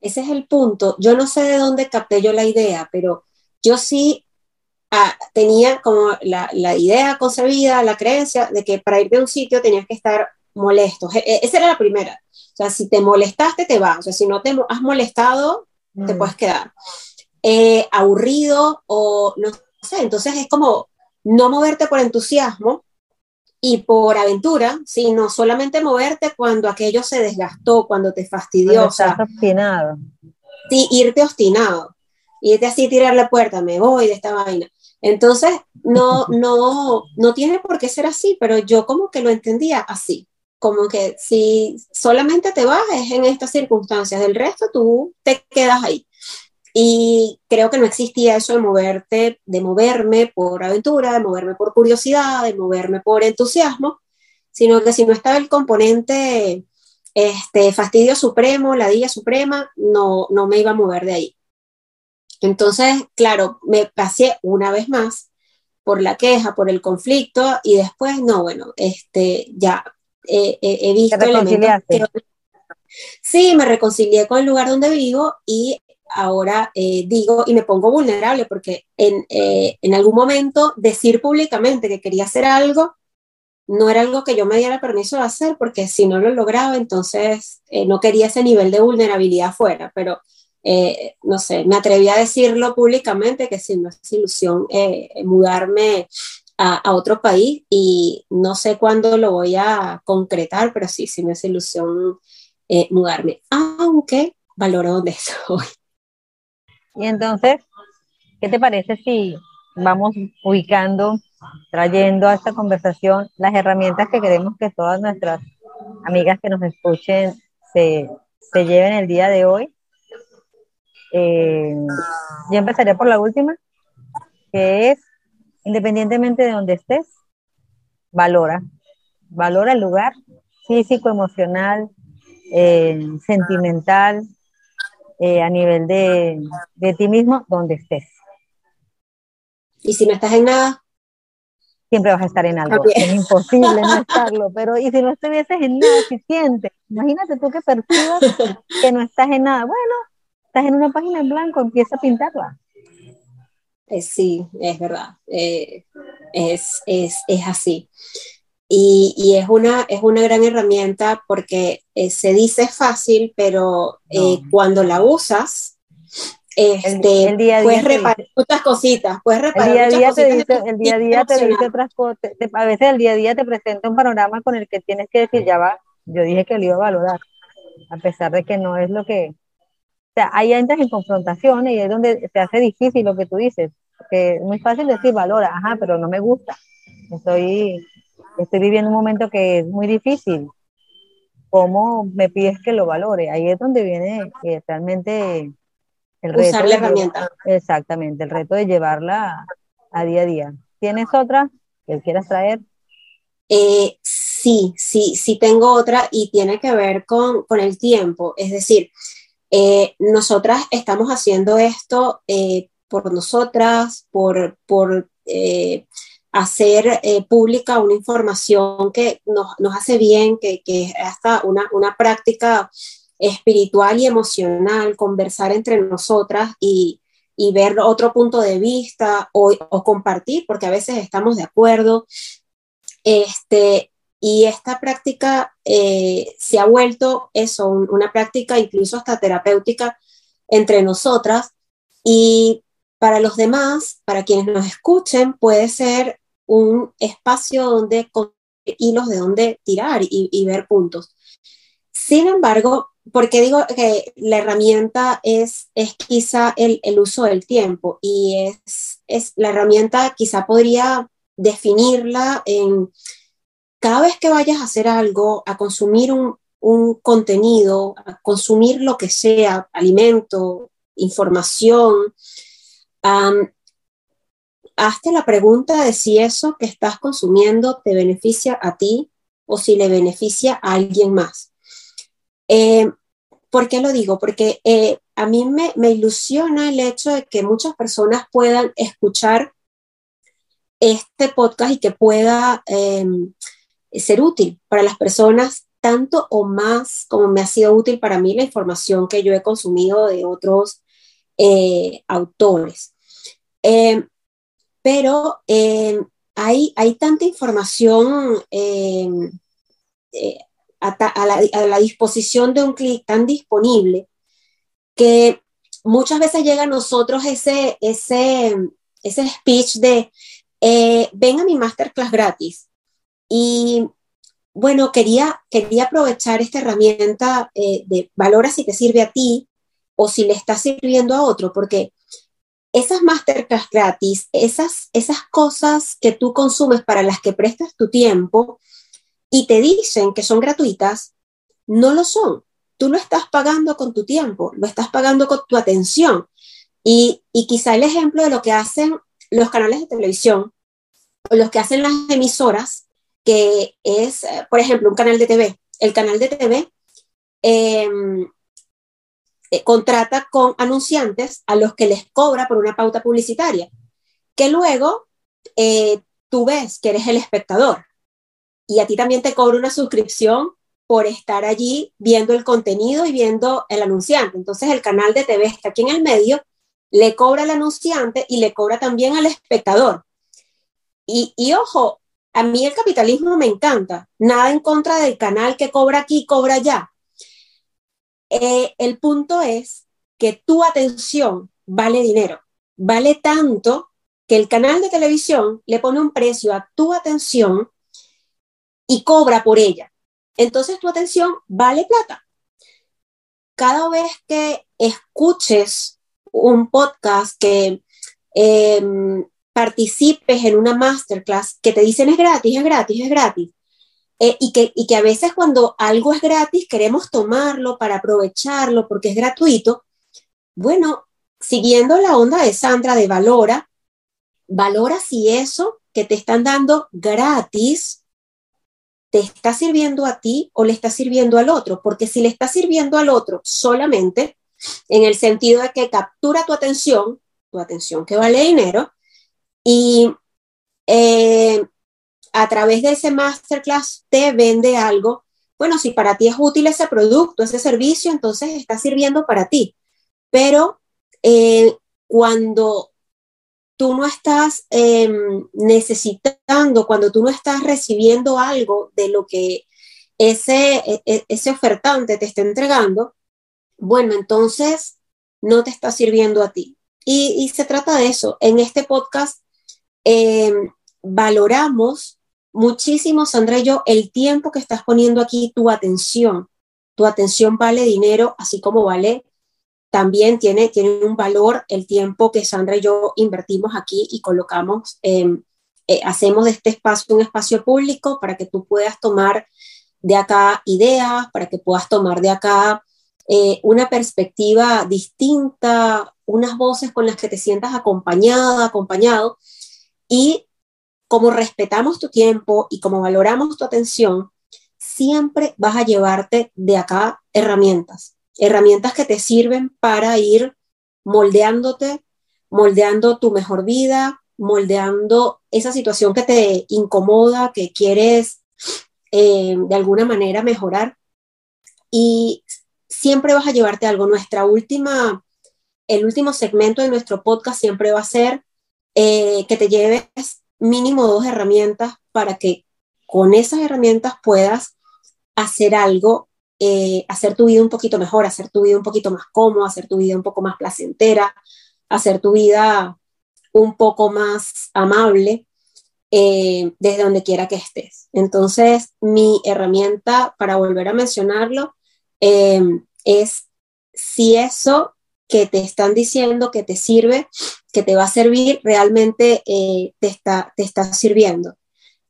Ese es el punto. Yo no sé de dónde capté yo la idea, pero yo sí ah, tenía como la, la, idea concebida, la creencia de que para ir de un sitio tenías que estar molesto. E, esa era la primera. O sea, si te molestaste, te vas. O sea, si no te has molestado, mm. te puedes quedar. Eh, aburrido o no sé. Entonces es como no moverte por entusiasmo, y por aventura, sino solamente moverte cuando aquello se desgastó, cuando te fastidió. Cuando estás obstinado. Sí, irte obstinado. Irte así, tirar la puerta, me voy de esta vaina. Entonces, no, no, no tiene por qué ser así, pero yo como que lo entendía así. Como que si solamente te vas es en estas circunstancias, del resto tú te quedas ahí. Y creo que no existía eso de moverte, de moverme por aventura, de moverme por curiosidad, de moverme por entusiasmo, sino que si no estaba el componente este, fastidio supremo, la día suprema, no, no me iba a mover de ahí. Entonces, claro, me pasé una vez más por la queja, por el conflicto, y después, no, bueno, este, ya eh, eh, he visto elementos que... Sí, me reconcilié con el lugar donde vivo y ahora eh, digo y me pongo vulnerable porque en, eh, en, algún momento decir públicamente que quería hacer algo no era algo que yo me diera permiso de hacer porque si no lo lograba entonces eh, no quería ese nivel de vulnerabilidad fuera, pero no sé, me atreví a decirlo públicamente que si no es ilusión mudarme a, otro país y no sé cuándo lo voy a concretar, pero sí, sí me es ilusión mudarme, aunque valoro donde estoy. Y entonces, ¿qué te parece si vamos ubicando, trayendo a esta conversación las herramientas que queremos que todas nuestras amigas que nos escuchen se, se lleven el día de hoy? Eh, yo empezaré por la última, que es, independientemente de donde estés, valora, valora el lugar físico, emocional, eh, sentimental, eh, a nivel de, de, ti mismo donde estés. ¿Y si no estás en nada? Siempre vas a estar en algo. Es imposible no estarlo. Pero, ¿y si no estuvieses en nada, si sientes? Imagínate tú que percibas que no estás en nada. Bueno, estás en una página en blanco, empieza a pintarla. Eh, sí, es verdad. Eh, es, es, es así. Y, y, es, una, es una gran herramienta porque eh, se dice fácil, pero eh, cuando la usas, este, el, día puedes reparar muchas cositas, puedes reparar el día muchas día cositas. Te dice, el día a día te dice otras cosas, a veces el día a día te presenta un panorama con el que tienes que decir, ya va, yo dije que lo iba a valorar, a pesar de que no es lo que, sea, ahí entras en confrontaciones y es donde se hace difícil lo que tú dices. Que es muy fácil decir valora, ajá, pero no me gusta. Estoy, estoy viviendo un momento que es muy difícil. ¿Cómo me pides que lo valore? Ahí es donde viene eh, realmente el reto. Usar la herramienta. exactamente, el reto de llevarla a día a día. ¿Tienes otra que quieras traer? Eh, sí, sí, sí tengo otra y tiene que ver con, con el tiempo. Es decir, eh, nosotras estamos haciendo esto eh, por nosotras, por, por eh, hacer pública una información que nos, hace bien, que, es hasta una, una práctica espiritual y emocional, conversar entre nosotras y, y ver otro punto de vista o, o, compartir, porque a veces estamos de acuerdo. Este, y esta práctica eh, se ha vuelto eso, una práctica incluso hasta terapéutica entre nosotras. Y para los demás, para quienes nos escuchen, puede ser un espacio donde hilos de donde tirar y, ver puntos. Sin embargo, porque digo que la herramienta es, es quizá el, el uso del tiempo y es, es la herramienta quizá podría definirla en cada vez que vayas a hacer algo, a consumir un, contenido, a consumir lo que sea, alimento, información, hazte la pregunta de si eso que estás consumiendo te beneficia a ti o si le beneficia a alguien más. Eh, ¿Por qué lo digo? Porque eh, a mí me, ilusiona el hecho de que muchas personas puedan escuchar este podcast y que pueda em, ser útil para las personas tanto o más como me ha sido útil para mí la información que yo he consumido de otros eh, autores. Em, pero em, hay, hay, tanta información em, eh, a, la, disposición de un clic tan disponible que muchas veces llega a nosotros ese, ese, ese speech de eh, ven a mi masterclass gratis y bueno, quería, quería aprovechar esta herramienta eh, de valora si te sirve a ti o si le está sirviendo a otro, porque esas masterclass gratis, esas, esas cosas que tú consumes para las que prestas tu tiempo y te dicen que son gratuitas, no lo son. Tú lo estás pagando con tu tiempo, lo estás pagando con tu atención. Y, y quizá el ejemplo de lo que hacen los canales de televisión o los que hacen las emisoras que es, eh, por ejemplo, un canal de TV. El canal de TV em, eh, contrata con anunciantes a los que les cobra por una pauta publicitaria, que luego eh, tú ves que eres el espectador y a ti también te cobra una suscripción por estar allí viendo el contenido y viendo el anunciante. Entonces el canal de TV está aquí en el medio, le cobra al anunciante y le cobra también al espectador. Y, ojo, a mí el capitalismo me encanta, nada en contra del canal que cobra aquí, cobra allá. Eh, el punto es que tu atención vale dinero, vale tanto que el canal de televisión le pone un precio a tu atención y cobra por ella. Entonces tu atención vale plata. Cada vez que escuches un podcast que em, participes en una masterclass que te dicen es gratis, es gratis, es gratis. Eh, y, que, y que a veces cuando algo es gratis queremos tomarlo para aprovecharlo porque es gratuito. Bueno, siguiendo la onda de Sandra de valora, valora si eso que te están dando gratis te está sirviendo a ti o le está sirviendo al otro, porque si le está sirviendo al otro solamente, en el sentido de que captura tu atención, tu atención que vale dinero, y eh, a través de ese masterclass te vende algo. Bueno, si para ti es útil ese producto, ese servicio, entonces está sirviendo para ti. Pero eh, cuando tú no estás em, necesitando, cuando tú no estás recibiendo algo de lo que ese, e, e, ese ofertante te está entregando, bueno, entonces no te está sirviendo a ti. Y, se trata de eso. En este podcast eh, valoramos muchísimo, Sandra y yo, el tiempo que estás poniendo aquí, tu atención. Tu atención vale dinero, así como vale también tiene, tiene un valor el tiempo que Sandra y yo invertimos aquí y colocamos, eh, hacemos de este espacio un espacio público para que tú puedas tomar de acá ideas, para que puedas tomar de acá eh, una perspectiva distinta, unas voces con las que te sientas acompañada, acompañado. Y como respetamos tu tiempo y como valoramos tu atención, siempre vas a llevarte de acá herramientas, herramientas que te sirven para ir moldeándote, moldeando tu mejor vida, moldeando esa situación que te incomoda, que quieres eh, de alguna manera mejorar. Y siempre vas a llevarte algo. Nuestra última, el último segmento de nuestro podcast siempre va a ser eh, que te lleves mínimo dos herramientas para que con esas herramientas puedas hacer algo, eh, hacer tu vida un poquito mejor, hacer tu vida un poquito más cómoda, hacer tu vida un poco más placentera, hacer tu vida un poco más amable eh, desde donde quiera que estés. Entonces, mi herramienta, para volver a mencionarlo, eh, es si eso que te están diciendo que te sirve, que te va a servir, realmente eh, te, está, te está sirviendo.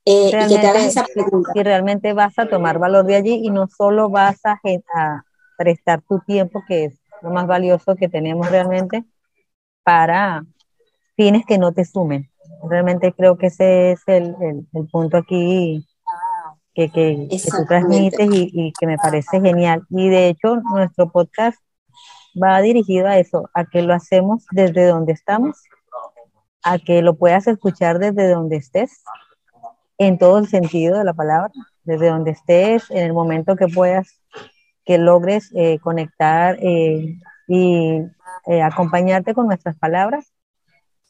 y que te hagas esa pregunta. Y realmente vas a tomar valor de allí y no solo vas a, a prestar tu tiempo, que es lo más valioso que tenemos realmente, para fines que no te sumen. Realmente creo que ese es el, el, punto aquí que, que, que tú transmites y, y, que me parece genial. Y de hecho, nuestro podcast va dirigido a eso, a que lo hacemos desde donde estamos, a que lo puedas escuchar desde donde estés, en todo el sentido de la palabra, desde donde estés, en el momento que puedas, que logres eh, conectar eh, y eh, acompañarte con nuestras palabras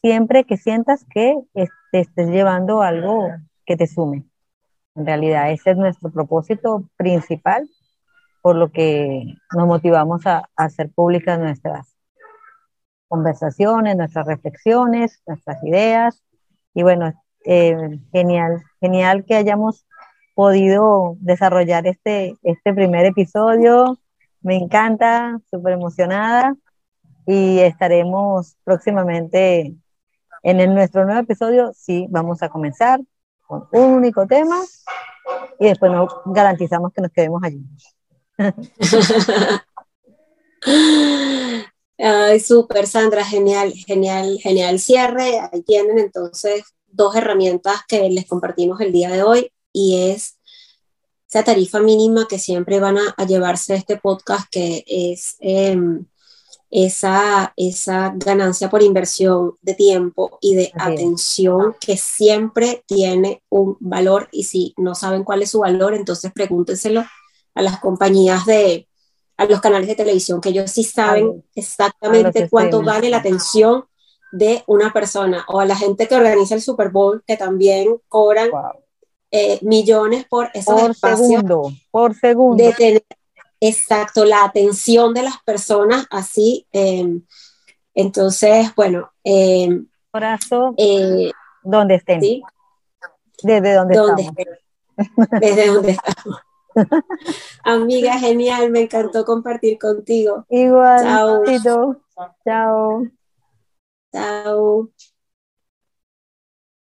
siempre que sientas que te estés llevando algo que te sume. En realidad, ese es nuestro propósito principal, por lo que nos motivamos a, hacer públicas nuestras conversaciones, nuestras reflexiones, nuestras ideas. Y bueno, eh, genial, genial que hayamos podido desarrollar este, este primer episodio. Me encanta, súper emocionada y estaremos próximamente en nuestro nuevo episodio sí vamos a comenzar con un único tema y después nos garantizamos que nos quedemos allí. Ay, súper, Sandra, genial, genial, genial cierre. Ahí tienen entonces dos herramientas que les compartimos el día de hoy y es esa tarifa mínima que siempre van a, llevarse este podcast, que es em, esa, esa ganancia por inversión de tiempo y de atención que siempre tiene un valor y si no saben cuál es su valor, entonces pregúntenselo a las compañías de, a los canales de televisión, que ellos sí saben exactamente cuánto vale la atención de una persona o a la gente que organiza el Super Bowl, que también cobran eh, millones por esos por segundo, por segundo. De tener exacto la atención de las personas así. Em, entonces, bueno. Eh, eh, donde estén. ¿sí? Desde donde, estamos. Desde donde estamos. Amiga, genial, me encantó compartir contigo. Igual. Chao. Chao. Chao.